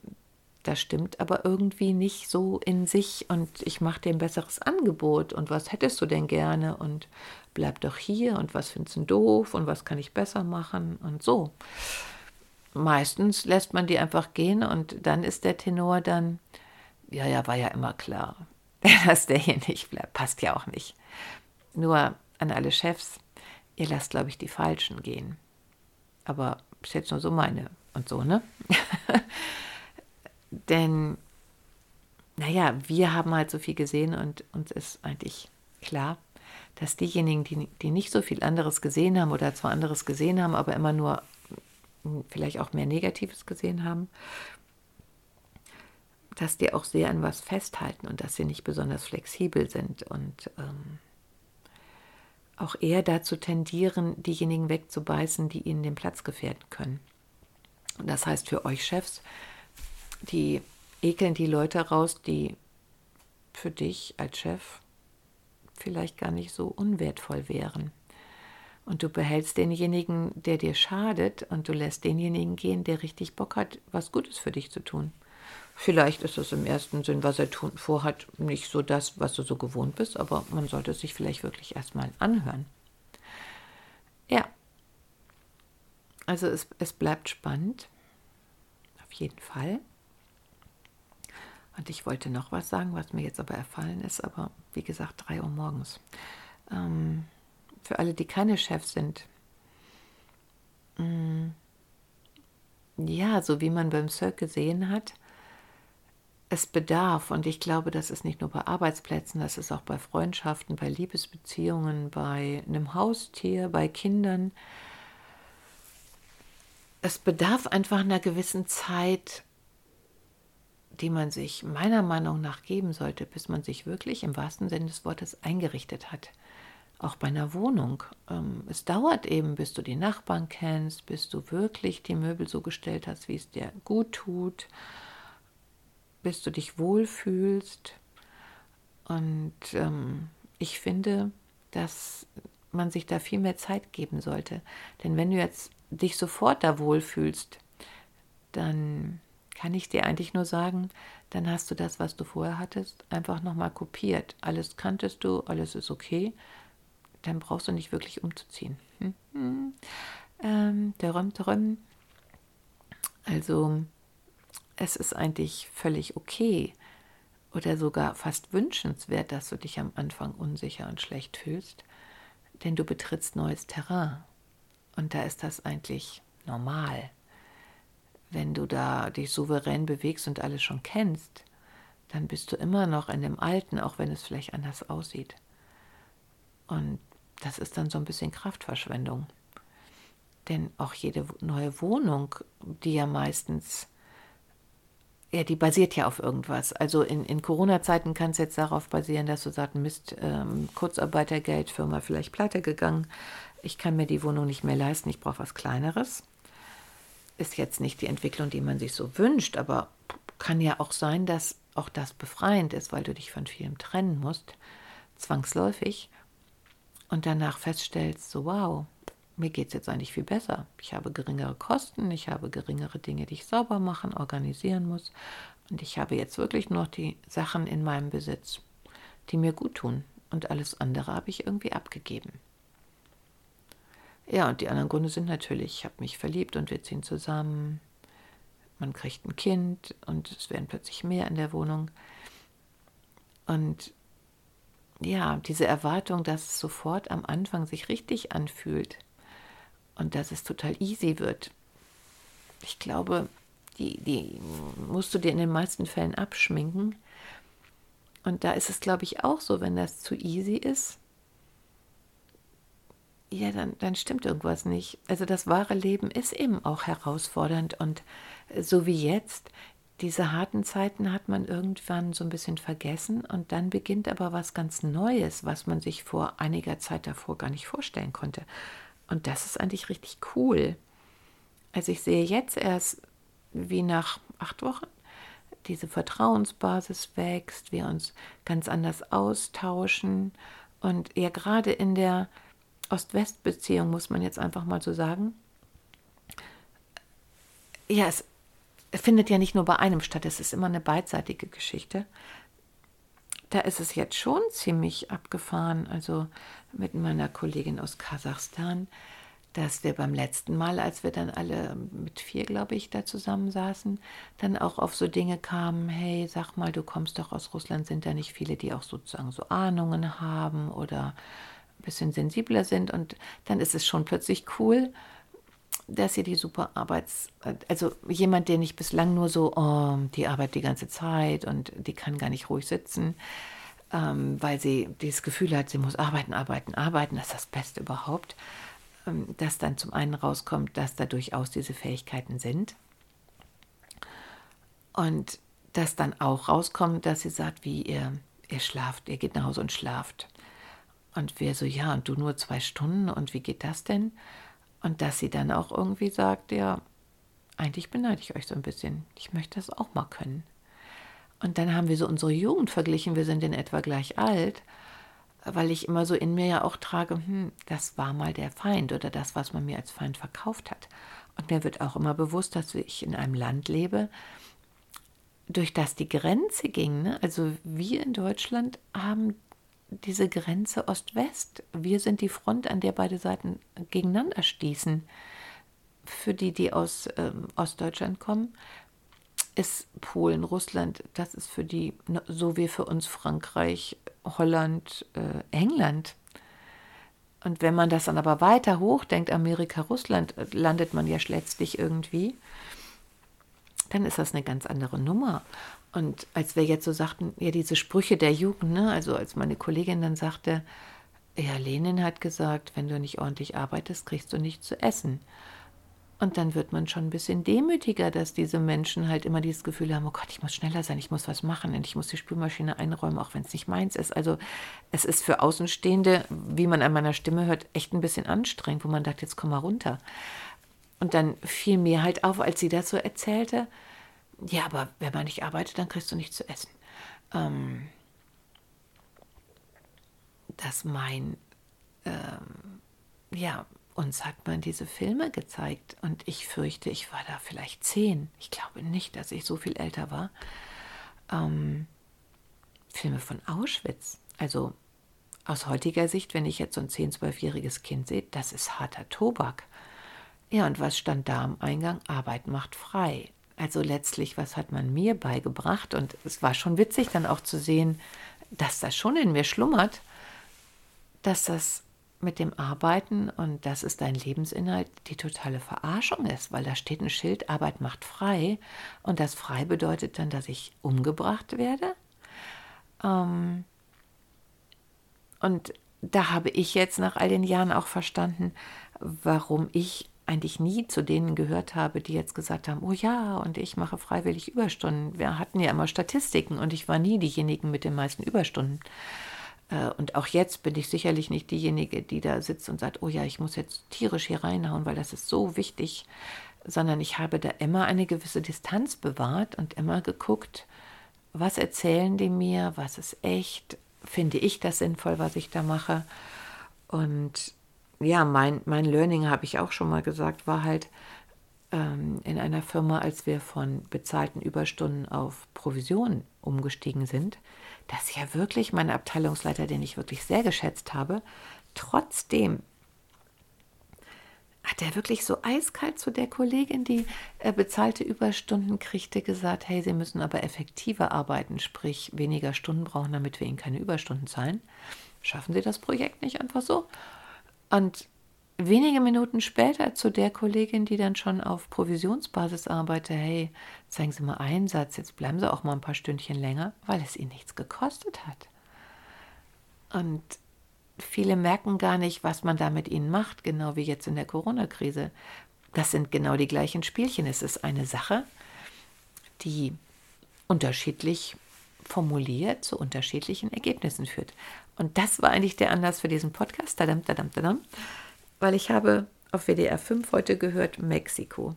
das stimmt aber irgendwie nicht so in sich und ich mache dir ein besseres Angebot und was hättest du denn gerne und bleib doch hier und was findest du doof und was kann ich besser machen und so meistens lässt man die einfach gehen und dann ist der Tenor dann, ja, ja, war ja immer klar, (laughs) dass der hier nicht bleibt. Passt ja auch nicht. Nur an alle Chefs, ihr lasst, glaube ich, die Falschen gehen. Aber ist jetzt nur so meine und so, ne? (laughs) Denn, naja, wir haben halt so viel gesehen und uns ist eigentlich klar, dass diejenigen, die, die nicht so viel anderes gesehen haben oder zwar anderes gesehen haben, aber immer nur vielleicht auch mehr Negatives gesehen haben, dass die auch sehr an was festhalten und dass sie nicht besonders flexibel sind und ähm, auch eher dazu tendieren, diejenigen wegzubeißen, die ihnen den Platz gefährden können. Und das heißt für euch Chefs, die ekeln die Leute raus, die für dich als Chef vielleicht gar nicht so unwertvoll wären. Und du behältst denjenigen, der dir schadet, und du lässt denjenigen gehen, der richtig Bock hat, was Gutes für dich zu tun. Vielleicht ist es im ersten Sinn, was er tun, vorhat, nicht so das, was du so gewohnt bist, aber man sollte es sich vielleicht wirklich erstmal anhören. Ja. Also es, es bleibt spannend. Auf jeden Fall. Und ich wollte noch was sagen, was mir jetzt aber erfallen ist, aber wie gesagt, drei Uhr morgens. Ähm, für alle, die keine Chefs sind. Mm. Ja, so wie man beim Cirque gesehen hat, es bedarf, und ich glaube, das ist nicht nur bei Arbeitsplätzen, das ist auch bei Freundschaften, bei Liebesbeziehungen, bei einem Haustier, bei Kindern. Es bedarf einfach einer gewissen Zeit, die man sich meiner Meinung nach geben sollte, bis man sich wirklich im wahrsten Sinne des Wortes eingerichtet hat. Auch bei einer Wohnung. Ähm, es dauert eben, bis du die Nachbarn kennst, bis du wirklich die Möbel so gestellt hast, wie es dir gut tut, bis du dich wohlfühlst. Und ähm, ich finde, dass man sich da viel mehr Zeit geben sollte. Denn wenn du jetzt dich sofort da wohlfühlst, dann kann ich dir eigentlich nur sagen, dann hast du das, was du vorher hattest, einfach nochmal kopiert. Alles kanntest du, alles ist okay. Dann brauchst du nicht wirklich umzuziehen. Hm? Hm. Ähm, drum, drum. Also, es ist eigentlich völlig okay oder sogar fast wünschenswert, dass du dich am Anfang unsicher und schlecht fühlst, denn du betrittst neues Terrain. Und da ist das eigentlich normal wenn du da dich souverän bewegst und alles schon kennst, dann bist du immer noch in dem Alten, auch wenn es vielleicht anders aussieht. Und das ist dann so ein bisschen Kraftverschwendung. Denn auch jede neue Wohnung, die ja meistens, ja, die basiert ja auf irgendwas. Also in, in Corona-Zeiten kann es jetzt darauf basieren, dass du sagst, Mist, ähm, Kurzarbeitergeld, Firma vielleicht pleite gegangen, ich kann mir die Wohnung nicht mehr leisten, ich brauche was Kleineres ist jetzt nicht die Entwicklung, die man sich so wünscht, aber kann ja auch sein, dass auch das befreiend ist, weil du dich von vielem trennen musst, zwangsläufig, und danach feststellst, so wow, mir geht es jetzt eigentlich viel besser. Ich habe geringere Kosten, ich habe geringere Dinge, die ich sauber machen, organisieren muss. Und ich habe jetzt wirklich nur noch die Sachen in meinem Besitz, die mir gut tun. Und alles andere habe ich irgendwie abgegeben. Ja, und die anderen Gründe sind natürlich, ich habe mich verliebt und wir ziehen zusammen. Man kriegt ein Kind und es werden plötzlich mehr in der Wohnung. Und ja, diese Erwartung, dass es sofort am Anfang sich richtig anfühlt und dass es total easy wird. Ich glaube, die, die musst du dir in den meisten Fällen abschminken. Und da ist es, glaube ich, auch so, wenn das zu easy ist, ja, dann, dann stimmt irgendwas nicht. Also das wahre Leben ist eben auch herausfordernd und so wie jetzt, diese harten Zeiten hat man irgendwann so ein bisschen vergessen und dann beginnt aber was ganz Neues, was man sich vor einiger Zeit davor gar nicht vorstellen konnte. Und das ist eigentlich richtig cool. Also ich sehe jetzt erst, wie nach acht Wochen diese Vertrauensbasis wächst, wir uns ganz anders austauschen und ja gerade in der Ost-West-Beziehung, muss man jetzt einfach mal so sagen. Ja, es findet ja nicht nur bei einem statt, es ist immer eine beidseitige Geschichte. Da ist es jetzt schon ziemlich abgefahren, also mit meiner Kollegin aus Kasachstan, dass wir beim letzten Mal, als wir dann alle mit vier, glaube ich, da zusammensaßen, dann auch auf so Dinge kamen, hey, sag mal, du kommst doch aus Russland, sind da nicht viele, die auch sozusagen so Ahnungen haben oder bisschen sensibler sind und dann ist es schon plötzlich cool, dass sie die super Arbeits, also jemand, der nicht bislang nur so, oh, die arbeitet die ganze Zeit und die kann gar nicht ruhig sitzen, ähm, weil sie dieses Gefühl hat, sie muss arbeiten, arbeiten, arbeiten, das ist das Beste überhaupt, ähm, dass dann zum einen rauskommt, dass da durchaus diese Fähigkeiten sind und dass dann auch rauskommt, dass sie sagt, wie ihr, ihr schlaft, ihr geht nach Hause und schlaft. Und wir so, ja, und du nur zwei Stunden und wie geht das denn? Und dass sie dann auch irgendwie sagt, ja, eigentlich beneide ich euch so ein bisschen. Ich möchte das auch mal können. Und dann haben wir so unsere Jugend verglichen, wir sind in etwa gleich alt, weil ich immer so in mir ja auch trage, hm, das war mal der Feind oder das, was man mir als Feind verkauft hat. Und mir wird auch immer bewusst, dass ich in einem Land lebe, durch das die Grenze ging. Ne? Also wir in Deutschland haben diese Grenze Ost-West. Wir sind die Front, an der beide Seiten gegeneinander stießen. Für die, die aus ähm, Ostdeutschland kommen, ist Polen, Russland, das ist für die, so wie für uns Frankreich, Holland, äh, England. Und wenn man das dann aber weiter hochdenkt, Amerika, Russland, äh, landet man ja letztlich irgendwie, dann ist das eine ganz andere Nummer. Und als wir jetzt so sagten, ja, diese Sprüche der Jugend, ne? also als meine Kollegin dann sagte, ja, Lenin hat gesagt, wenn du nicht ordentlich arbeitest, kriegst du nichts zu essen. Und dann wird man schon ein bisschen demütiger, dass diese Menschen halt immer dieses Gefühl haben, oh Gott, ich muss schneller sein, ich muss was machen und ich muss die Spülmaschine einräumen, auch wenn es nicht meins ist. Also es ist für Außenstehende, wie man an meiner Stimme hört, echt ein bisschen anstrengend, wo man sagt, jetzt komm mal runter. Und dann fiel mir halt auf, als sie das so erzählte, ja, aber wenn man nicht arbeitet, dann kriegst du nichts zu essen. Ähm, dass mein, ähm, ja, uns hat man diese Filme gezeigt und ich fürchte, ich war da vielleicht zehn. Ich glaube nicht, dass ich so viel älter war. Ähm, Filme von Auschwitz. Also aus heutiger Sicht, wenn ich jetzt so ein 10-, 12-jähriges Kind sehe, das ist harter Tobak. Ja, und was stand da am Eingang? Arbeit macht frei. Also letztlich, was hat man mir beigebracht? Und es war schon witzig dann auch zu sehen, dass das schon in mir schlummert, dass das mit dem Arbeiten und das ist dein Lebensinhalt die totale Verarschung ist, weil da steht ein Schild, Arbeit macht frei und das frei bedeutet dann, dass ich umgebracht werde. Ähm und da habe ich jetzt nach all den Jahren auch verstanden, warum ich eigentlich nie zu denen gehört habe, die jetzt gesagt haben, oh ja, und ich mache freiwillig Überstunden. Wir hatten ja immer Statistiken und ich war nie diejenigen mit den meisten Überstunden. Äh, und auch jetzt bin ich sicherlich nicht diejenige, die da sitzt und sagt, oh ja, ich muss jetzt tierisch hier reinhauen, weil das ist so wichtig, sondern ich habe da immer eine gewisse Distanz bewahrt und immer geguckt, was erzählen die mir, was ist echt, finde ich das sinnvoll, was ich da mache. Und ja, mein, mein Learning, habe ich auch schon mal gesagt, war halt ähm, in einer Firma, als wir von bezahlten Überstunden auf Provisionen umgestiegen sind, dass ja wirklich mein Abteilungsleiter, den ich wirklich sehr geschätzt habe, trotzdem hat er wirklich so eiskalt zu der Kollegin, die äh, bezahlte Überstunden kriegte, gesagt, hey, Sie müssen aber effektiver arbeiten, sprich weniger Stunden brauchen, damit wir Ihnen keine Überstunden zahlen. Schaffen Sie das Projekt nicht einfach so? Und wenige Minuten später zu der Kollegin, die dann schon auf Provisionsbasis arbeitet, hey, zeigen Sie mal Einsatz, jetzt bleiben Sie auch mal ein paar Stündchen länger, weil es Ihnen nichts gekostet hat. Und viele merken gar nicht, was man da mit ihnen macht, genau wie jetzt in der Corona-Krise. Das sind genau die gleichen Spielchen. Es ist eine Sache, die unterschiedlich formuliert zu unterschiedlichen Ergebnissen führt. Und das war eigentlich der Anlass für diesen Podcast. Tadam, tadam, tadam weil ich habe auf WDR 5 heute gehört Mexiko.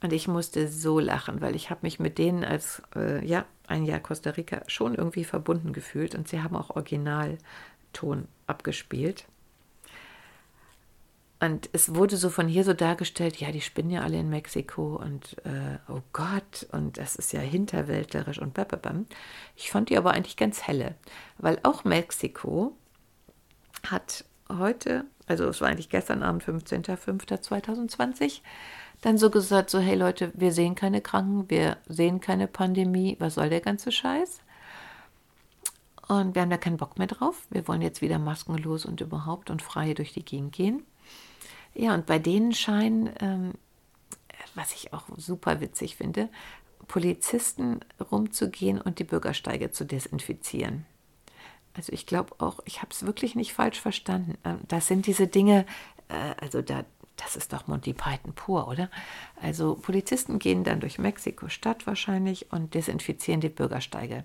Und ich musste so lachen, weil ich habe mich mit denen als äh, ja, ein Jahr Costa Rica schon irgendwie verbunden gefühlt und sie haben auch Originalton abgespielt. Und es wurde so von hier so dargestellt, ja, die spinnen ja alle in Mexiko und äh, oh Gott, und das ist ja hinterwäldlerisch und bababam. Ich fand die aber eigentlich ganz helle, weil auch Mexiko hat heute also es war eigentlich gestern Abend, 15.05.2020, dann so gesagt, so hey Leute, wir sehen keine Kranken, wir sehen keine Pandemie, was soll der ganze Scheiß? Und wir haben da keinen Bock mehr drauf. Wir wollen jetzt wieder maskenlos und überhaupt und frei durch die Gegend gehen. Ja, und bei denen scheinen, ähm, was ich auch super witzig finde, Polizisten rumzugehen und die Bürgersteige zu desinfizieren. Also ich glaube auch, ich habe es wirklich nicht falsch verstanden. Ähm, das sind diese Dinge, äh, also da, das ist doch Monty Python pur, oder? Also Polizisten gehen dann durch Mexiko-Stadt wahrscheinlich und desinfizieren die Bürgersteige.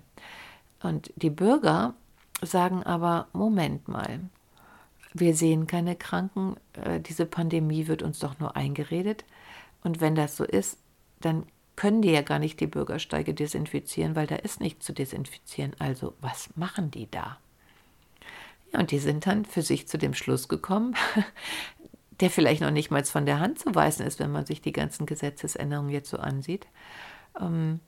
Und die Bürger sagen aber, Moment mal, wir sehen keine Kranken, äh, diese Pandemie wird uns doch nur eingeredet. Und wenn das so ist, dann können die ja gar nicht die Bürgersteige desinfizieren, weil da ist nichts zu desinfizieren. Also was machen die da? Ja, und die sind dann für sich zu dem Schluss gekommen, (laughs) der vielleicht noch nicht mal von der Hand zu weisen ist, wenn man sich die ganzen Gesetzesänderungen jetzt so ansieht, ähm,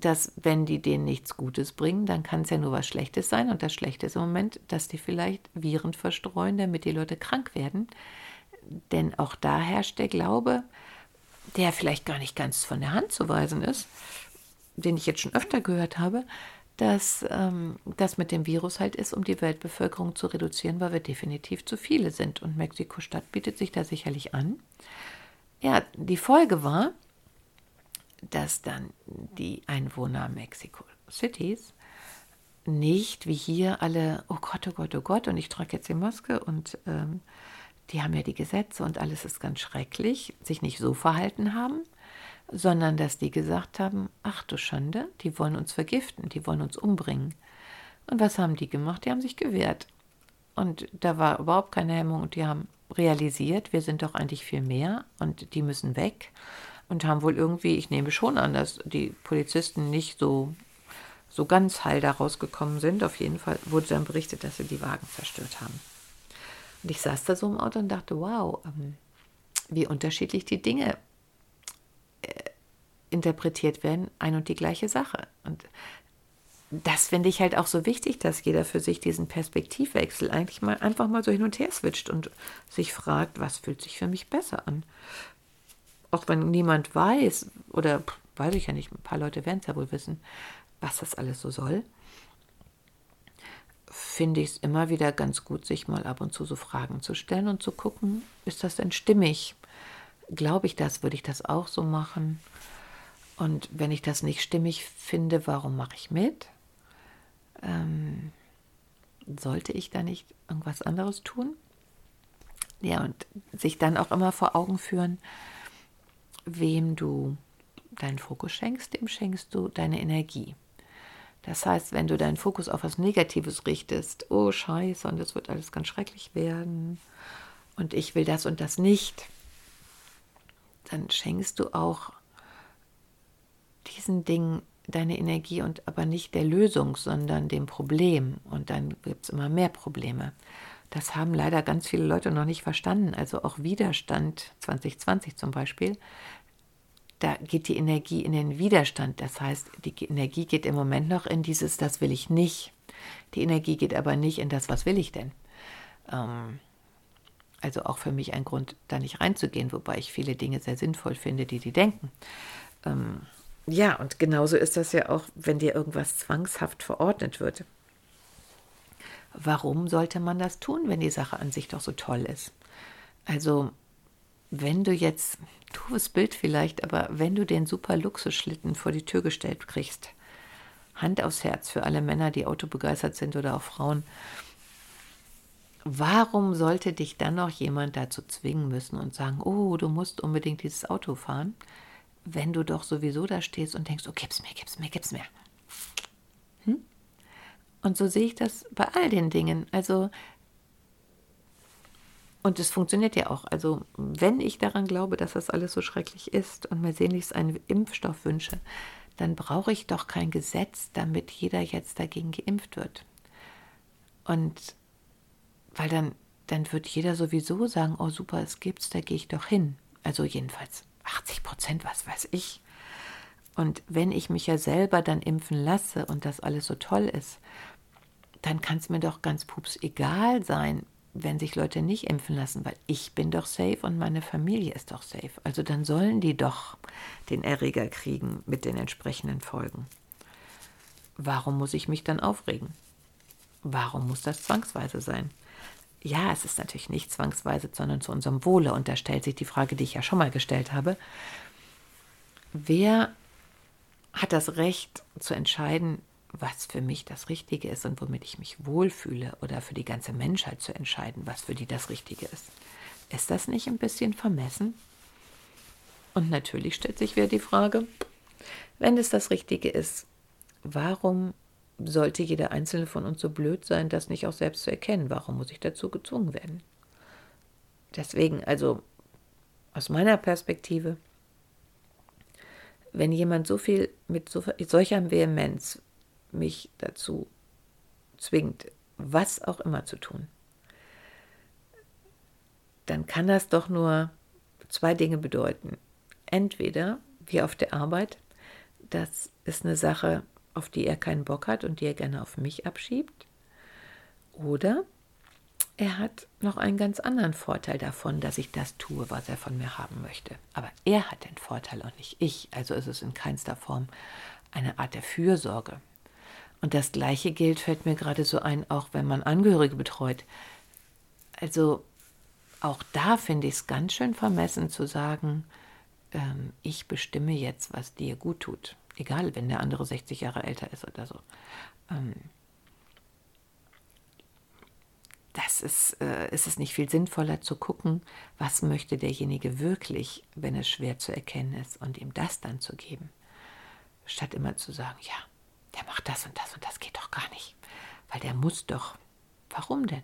dass wenn die denen nichts Gutes bringen, dann kann es ja nur was Schlechtes sein. Und das Schlechte ist im Moment, dass die vielleicht Viren verstreuen, damit die Leute krank werden. Denn auch da herrscht der Glaube, der vielleicht gar nicht ganz von der Hand zu weisen ist, den ich jetzt schon öfter gehört habe, dass ähm, das mit dem Virus halt ist, um die Weltbevölkerung zu reduzieren, weil wir definitiv zu viele sind. Und Mexiko-Stadt bietet sich da sicherlich an. Ja, die Folge war, dass dann die Einwohner Mexico Cities nicht wie hier alle, oh Gott, oh Gott, oh Gott, und ich trage jetzt die Maske und ähm, die haben ja die Gesetze und alles ist ganz schrecklich, sich nicht so verhalten haben, sondern dass die gesagt haben, ach du Schande, die wollen uns vergiften, die wollen uns umbringen. Und was haben die gemacht? Die haben sich gewehrt. Und da war überhaupt keine Hemmung und die haben realisiert, wir sind doch eigentlich viel mehr und die müssen weg und haben wohl irgendwie, ich nehme schon an, dass die Polizisten nicht so, so ganz heil da rausgekommen sind. Auf jeden Fall wurde dann berichtet, dass sie die Wagen zerstört haben. Und ich saß da so im Auto und dachte, wow, ähm, wie unterschiedlich die Dinge äh, interpretiert werden, ein und die gleiche Sache. Und das finde ich halt auch so wichtig, dass jeder für sich diesen Perspektivwechsel eigentlich mal einfach mal so hin und her switcht und sich fragt, was fühlt sich für mich besser an. Auch wenn niemand weiß, oder weiß ich ja nicht, ein paar Leute werden es ja wohl wissen, was das alles so soll, finde ich es immer wieder ganz gut, sich mal ab und zu so Fragen zu stellen und zu gucken, ist das denn stimmig? Glaube ich das? Würde ich das auch so machen? Und wenn ich das nicht stimmig finde, warum mache ich mit? ähm, sollte ich da nicht irgendwas anderes tun? Ja, und sich dann auch immer vor Augen führen, wem du deinen Fokus schenkst, dem schenkst du deine Energie. Das heißt, wenn du deinen Fokus auf was Negatives richtest, oh Scheiße, und es wird alles ganz schrecklich werden, und ich will das und das nicht, dann schenkst du auch diesen Dingen deine Energie und aber nicht der Lösung, sondern dem Problem. Und dann gibt es immer mehr Probleme. Das haben leider ganz viele Leute noch nicht verstanden. Also auch Widerstand 2020 zum Beispiel, da geht die Energie in den Widerstand. Das heißt, die Energie geht im Moment noch in dieses, das will ich nicht. Die Energie geht aber nicht in das, was will ich denn. Ähm, also auch für mich ein Grund, da nicht reinzugehen, wobei ich viele Dinge sehr sinnvoll finde, die die denken. Ähm, ja, und genauso ist das ja auch, wenn dir irgendwas zwangshaft verordnet wird. Warum sollte man das tun, wenn die Sache an sich doch so toll ist? Also, wenn du jetzt, doofes Bild vielleicht, aber wenn du den super Luxusschlitten vor die Tür gestellt kriegst, Hand aufs Herz für alle Männer, die autobegeistert sind oder auch Frauen, warum sollte dich dann noch jemand dazu zwingen müssen und sagen, oh, du musst unbedingt dieses Auto fahren? wenn du doch sowieso da stehst und denkst, oh, gib's mir, gib's mir, gib's mir. Und so sehe ich das bei all den Dingen. Also, und es funktioniert ja auch. Also, wenn ich daran glaube, dass das alles so schrecklich ist und mir sehnlichst einen Impfstoff wünsche, dann brauche ich doch kein Gesetz, damit jeder jetzt dagegen geimpft wird. Und weil dann, dann wird jeder sowieso sagen, oh super, es gibt's, da gehe ich doch hin. Also jedenfalls 80 Prozent, was weiß ich. Und wenn ich mich ja selber dann impfen lasse und das alles so toll ist, dann kann es mir doch ganz pups egal sein, wenn sich Leute nicht impfen lassen, weil ich bin doch safe und meine Familie ist doch safe. Also dann sollen die doch den Erreger kriegen mit den entsprechenden Folgen. Warum muss ich mich dann aufregen? Warum muss das zwangsweise sein? ja, es ist natürlich nicht zwangsweise, sondern zu unserem Wohle. Und da stellt sich die Frage, die ich ja schon mal gestellt habe. Wer hat das Recht zu entscheiden, was für mich das Richtige ist und womit ich mich wohlfühle oder für die ganze Menschheit zu entscheiden, was für die das Richtige ist? Ist das nicht ein bisschen vermessen? Und natürlich stellt sich wieder die Frage, wenn es das Richtige ist, warum sollte jeder einzelne von uns so blöd sein, das nicht auch selbst zu erkennen. Warum muss ich dazu gezwungen werden? Deswegen, also aus meiner Perspektive, wenn jemand so viel mit so, solcher Vehemenz mich dazu zwingt, was auch immer zu tun, dann kann das doch nur zwei Dinge bedeuten. Entweder, wie auf der Arbeit, das ist eine Sache, auf die er keinen Bock hat und die er gerne auf mich abschiebt. Oder er hat noch einen ganz anderen Vorteil davon, dass ich das tue, was er von mir haben möchte. Aber er hat den Vorteil und nicht ich. Also ist es in keinster Form eine Art der Fürsorge. Und das Gleiche gilt, fällt mir gerade so ein, auch wenn man Angehörige betreut. Also auch da finde ich es ganz schön vermessen zu sagen, ähm, ich bestimme jetzt, was dir gut tut egal, wenn der andere 60 Jahre älter ist oder so. Ähm, das ist äh, ist es nicht viel sinnvoller zu gucken, was möchte derjenige wirklich, wenn es schwer zu erkennen ist, und ihm das dann zu geben, statt immer zu sagen, ja, der macht das und das und das geht doch gar nicht, weil der muss doch. Warum denn?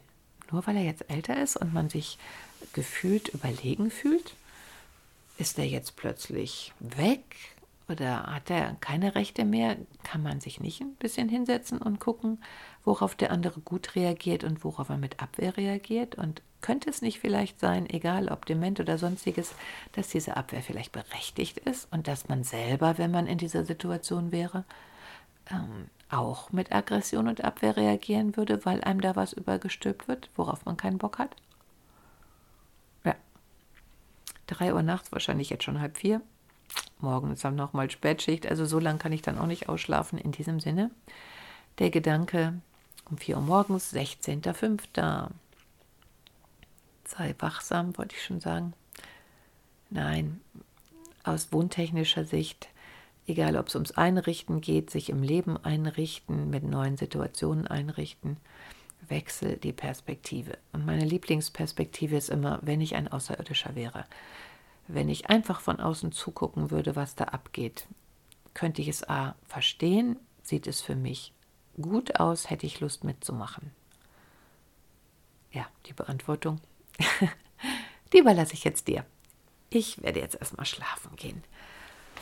Nur weil er jetzt älter ist und man sich gefühlt überlegen fühlt? Ist er jetzt plötzlich weg oder hat er keine Rechte mehr? Kann man sich nicht ein bisschen hinsetzen und gucken, worauf der andere gut reagiert und worauf er mit Abwehr reagiert? Und könnte es nicht vielleicht sein, egal ob dement oder sonstiges, dass diese Abwehr vielleicht berechtigt ist und dass man selber, wenn man in dieser Situation wäre, ähm, auch mit Aggression und Abwehr reagieren würde, weil einem da was übergestülpt wird, worauf man keinen Bock hat? Ja. Drei Uhr nachts, wahrscheinlich jetzt schon halb vier. Morgen ist dann nochmal Spätschicht, also so lange kann ich dann auch nicht ausschlafen. In diesem Sinne, der Gedanke um 4 Uhr morgens, 16.05. Sei wachsam, wollte ich schon sagen. Nein, aus wohntechnischer Sicht, egal ob es ums Einrichten geht, sich im Leben einrichten, mit neuen Situationen einrichten, wechsel die Perspektive. Und meine Lieblingsperspektive ist immer, wenn ich ein Außerirdischer wäre. Wenn ich einfach von außen zugucken würde, was da abgeht, könnte ich es A verstehen, sieht es für mich gut aus, hätte ich Lust mitzumachen. Ja, die Beantwortung, (laughs) die überlasse ich jetzt dir. Ich werde jetzt erstmal schlafen gehen.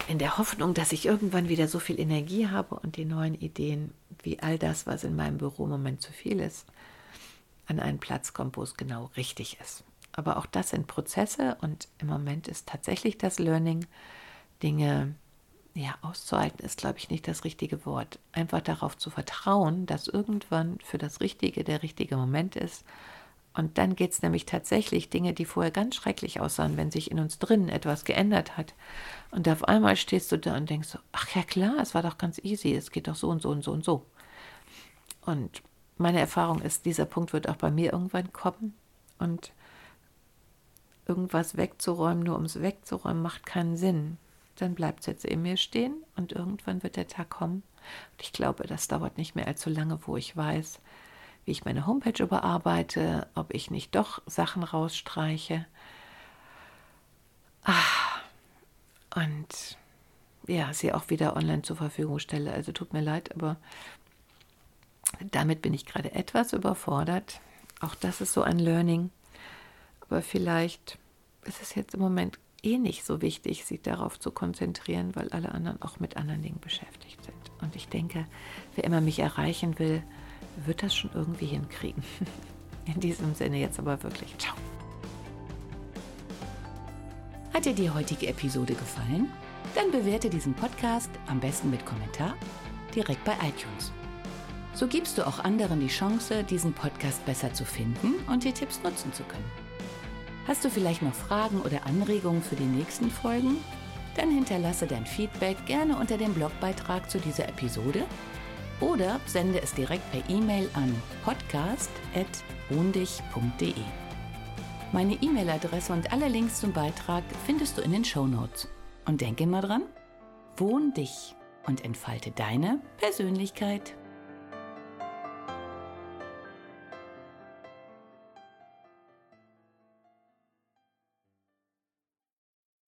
In der Hoffnung, dass ich irgendwann wieder so viel Energie habe und die neuen Ideen, wie all das, was in meinem Büro im Moment zu viel ist, an einen Platz kommt, wo es genau richtig ist. Aber auch das sind Prozesse und im Moment ist tatsächlich das Learning, Dinge ja, auszuhalten ist, glaube ich, nicht das richtige Wort. Einfach darauf zu vertrauen, dass irgendwann für das Richtige der richtige Moment ist. Und dann geht es nämlich tatsächlich Dinge, die vorher ganz schrecklich aussahen, wenn sich in uns drinnen etwas geändert hat. Und auf einmal stehst du da und denkst so, ach ja klar, es war doch ganz easy, es geht doch so und so und so und so. Und meine Erfahrung ist, dieser Punkt wird auch bei mir irgendwann kommen. Und irgendwas wegzuräumen, nur um es wegzuräumen, macht keinen Sinn. Dann bleibt es jetzt in mir stehen und irgendwann wird der Tag kommen. Und ich glaube, das dauert nicht mehr allzu lange, wo ich weiß, wie ich meine Homepage überarbeite, ob ich nicht doch Sachen rausstreiche. Ah, und ja, sie auch wieder online zur Verfügung stelle. Also tut mir leid, aber damit bin ich gerade etwas überfordert. Auch das ist so ein Learning. Aber vielleicht ist es jetzt im Moment eh nicht so wichtig, sich darauf zu konzentrieren, weil alle anderen auch mit anderen Dingen beschäftigt sind. Und ich denke, wer immer mich erreichen will, wird das schon irgendwie hinkriegen. (laughs) In diesem Sinne jetzt aber wirklich. Ciao. Hat dir die heutige Episode gefallen? Dann bewerte diesen Podcast am besten mit Kommentar direkt bei iTunes. So gibst du auch anderen die Chance, diesen Podcast besser zu finden und die Tipps nutzen zu können. Hast du vielleicht noch Fragen oder Anregungen für die nächsten Folgen? Dann hinterlasse dein Feedback gerne unter dem Blogbeitrag zu dieser Episode oder sende es direkt per E-Mail an podcast.wohndich.de. Meine E-Mail-Adresse und alle Links zum Beitrag findest du in den Show Notes. Und denke immer dran, wohn dich und entfalte deine Persönlichkeit.